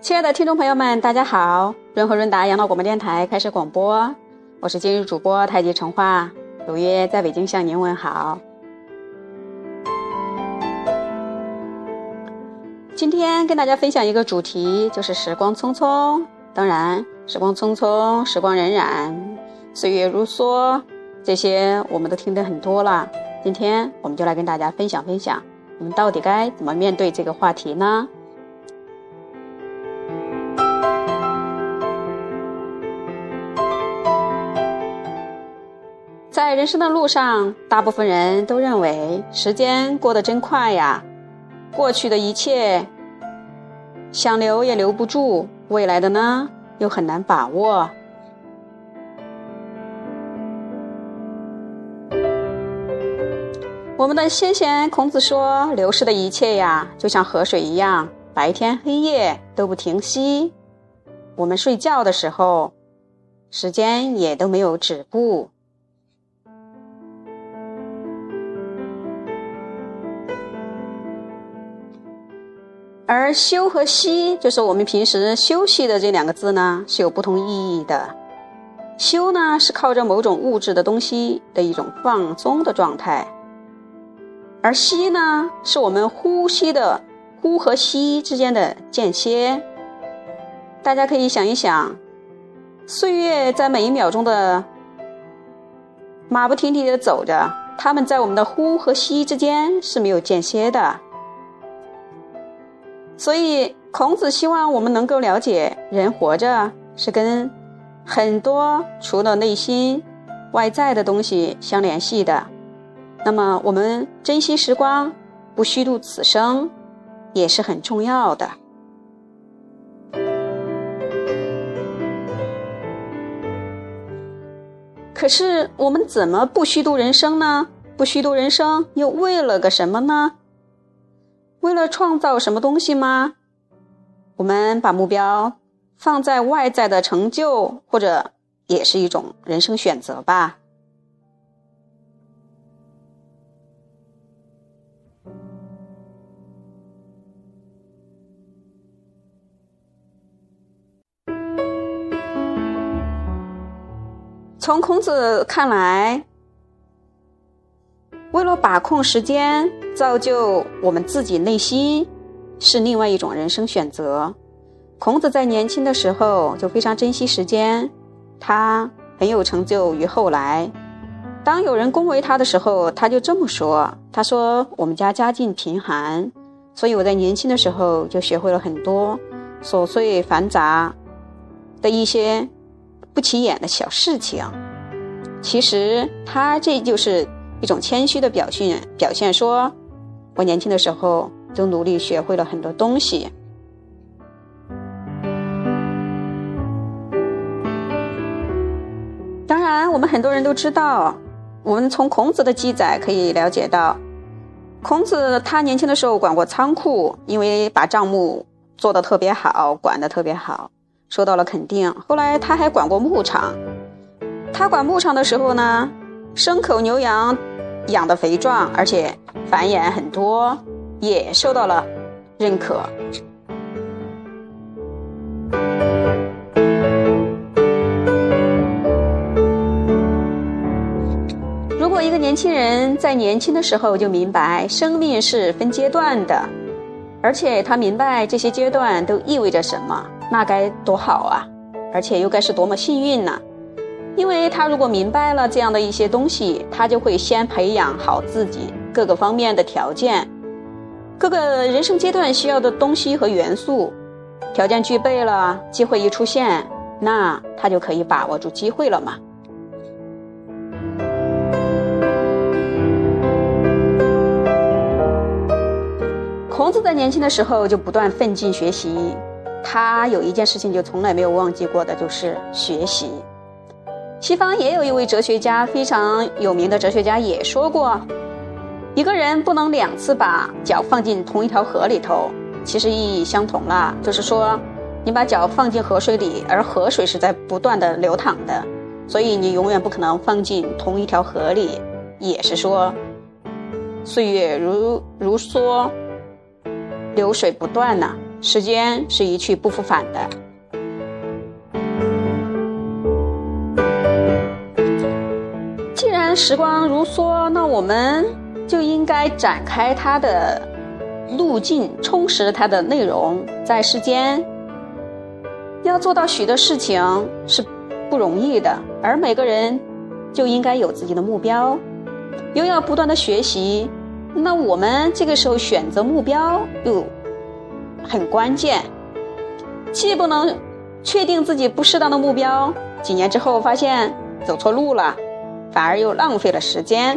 亲爱的听众朋友们，大家好！润和润达养老广播电台开始广播，我是今日主播太极成化，如约在北京向您问好。今天跟大家分享一个主题，就是时光匆匆。当然，时光匆匆，时光荏苒，岁月如梭，这些我们都听得很多了。今天我们就来跟大家分享分享，我们到底该怎么面对这个话题呢？在人生的路上，大部分人都认为时间过得真快呀，过去的一切想留也留不住，未来的呢又很难把握。我们的先贤孔子说：“流逝的一切呀，就像河水一样，白天黑夜都不停息。我们睡觉的时候，时间也都没有止步。”而“休”和“息”，就是我们平时休息的这两个字呢，是有不同意义的。休呢，是靠着某种物质的东西的一种放松的状态；而息呢，是我们呼吸的呼和吸之间的间歇。大家可以想一想，岁月在每一秒钟的马不停蹄的走着，他们在我们的呼和吸之间是没有间歇的。所以，孔子希望我们能够了解，人活着是跟很多除了内心外在的东西相联系的。那么，我们珍惜时光，不虚度此生，也是很重要的。可是，我们怎么不虚度人生呢？不虚度人生，又为了个什么呢？为了创造什么东西吗？我们把目标放在外在的成就，或者也是一种人生选择吧。从孔子看来。为了把控时间，造就我们自己内心，是另外一种人生选择。孔子在年轻的时候就非常珍惜时间，他很有成就于后来。当有人恭维他的时候，他就这么说：“他说我们家家境贫寒，所以我在年轻的时候就学会了很多琐碎繁杂的一些不起眼的小事情。其实他这就是。”一种谦虚的表现，表现说：“我年轻的时候就努力学会了很多东西。”当然，我们很多人都知道，我们从孔子的记载可以了解到，孔子他年轻的时候管过仓库，因为把账目做得特别好，管得特别好，受到了肯定。后来他还管过牧场，他管牧场的时候呢。牲口牛羊养的肥壮，而且繁衍很多，也受到了认可。如果一个年轻人在年轻的时候就明白生命是分阶段的，而且他明白这些阶段都意味着什么，那该多好啊！而且又该是多么幸运呢？因为他如果明白了这样的一些东西，他就会先培养好自己各个方面的条件，各个人生阶段需要的东西和元素，条件具备了，机会一出现，那他就可以把握住机会了嘛。孔子在年轻的时候就不断奋进学习，他有一件事情就从来没有忘记过的，就是学习。西方也有一位哲学家，非常有名的哲学家也说过，一个人不能两次把脚放进同一条河里头。其实意义相同了，就是说，你把脚放进河水里，而河水是在不断的流淌的，所以你永远不可能放进同一条河里。也是说，岁月如如梭，流水不断呐。时间是一去不复返的。时光如梭，那我们就应该展开它的路径，充实它的内容。在世间，要做到许多事情是不容易的，而每个人就应该有自己的目标，又要不断的学习。那我们这个时候选择目标又很关键，既不能确定自己不适当的目标，几年之后发现走错路了。反而又浪费了时间，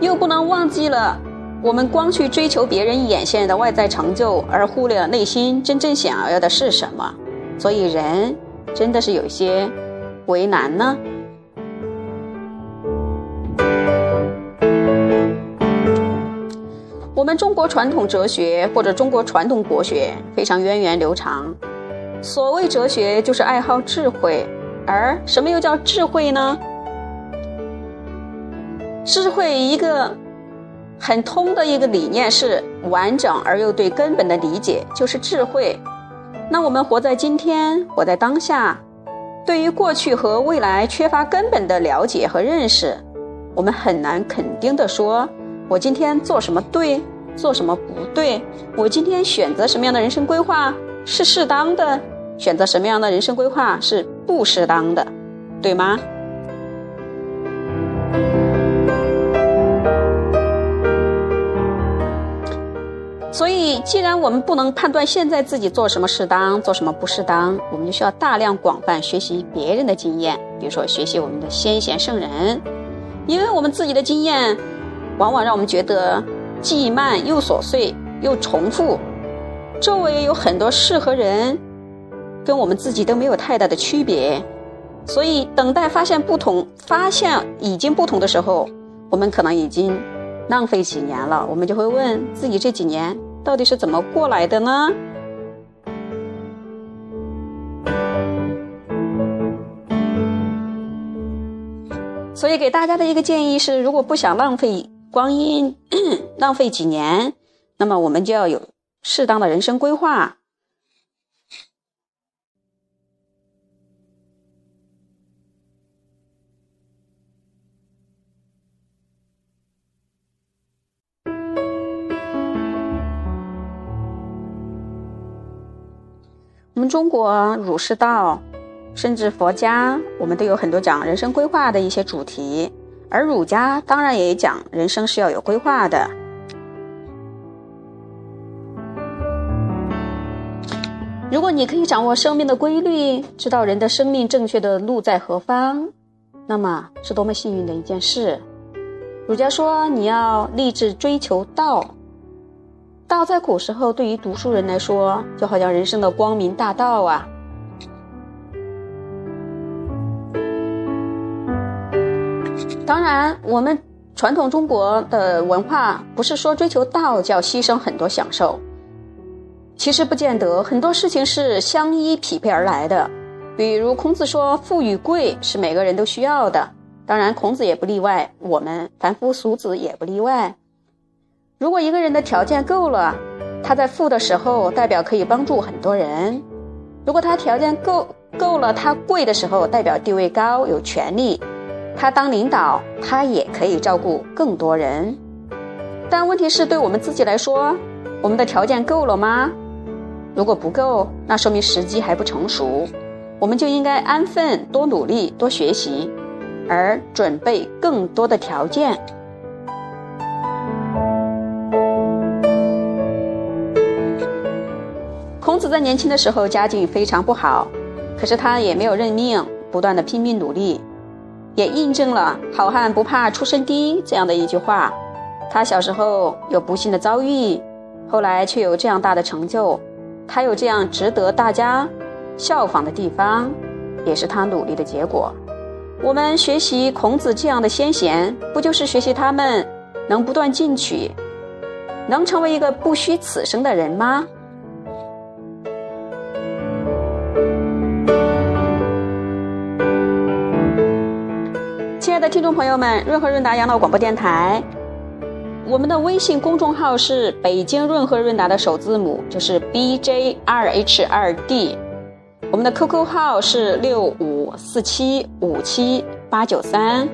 又不能忘记了，我们光去追求别人眼线的外在成就，而忽略了内心真正想要的是什么。所以人真的是有些为难呢。我们中国传统哲学或者中国传统国学非常源远流长。所谓哲学，就是爱好智慧，而什么又叫智慧呢？智慧一个很通的一个理念是完整而又对根本的理解，就是智慧。那我们活在今天，活在当下，对于过去和未来缺乏根本的了解和认识，我们很难肯定的说，我今天做什么对，做什么不对，我今天选择什么样的人生规划是适当的。选择什么样的人生规划是不适当的，对吗？所以，既然我们不能判断现在自己做什么适当，做什么不适当，我们就需要大量广泛学习别人的经验，比如说学习我们的先贤圣人，因为我们自己的经验，往往让我们觉得既慢又琐碎又重复，周围有很多适合人。跟我们自己都没有太大的区别，所以等待发现不同，发现已经不同的时候，我们可能已经浪费几年了。我们就会问自己：这几年到底是怎么过来的呢？所以给大家的一个建议是：如果不想浪费光阴，浪费几年，那么我们就要有适当的人生规划。们中国儒释道，甚至佛家，我们都有很多讲人生规划的一些主题。而儒家当然也讲人生是要有规划的。如果你可以掌握生命的规律，知道人的生命正确的路在何方，那么是多么幸运的一件事。儒家说，你要立志追求道。道在古时候，对于读书人来说，就好像人生的光明大道啊。当然，我们传统中国的文化不是说追求道就要牺牲很多享受，其实不见得，很多事情是相依匹配而来的。比如孔子说，富与贵是每个人都需要的，当然孔子也不例外，我们凡夫俗子也不例外。如果一个人的条件够了，他在富的时候代表可以帮助很多人；如果他条件够够了，他贵的时候代表地位高有权利，他当领导他也可以照顾更多人。但问题是，对我们自己来说，我们的条件够了吗？如果不够，那说明时机还不成熟，我们就应该安分多努力多学习，而准备更多的条件。子在年轻的时候家境非常不好，可是他也没有认命，不断的拼命努力，也印证了“好汉不怕出身低”这样的一句话。他小时候有不幸的遭遇，后来却有这样大的成就，他有这样值得大家效仿的地方，也是他努力的结果。我们学习孔子这样的先贤，不就是学习他们能不断进取，能成为一个不虚此生的人吗？听众朋友们，润和润达养老广播电台我们的微信公众号是北京润和润达的首字母，就是 B J 二 H 二 D。我们的 QQ 号是六五四七五七八九三。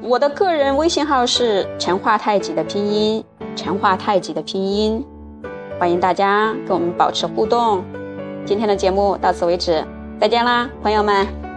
我的个人微信号是陈化太极的拼音，陈化太极的拼音。欢迎大家跟我们保持互动。今天的节目到此为止，再见啦，朋友们。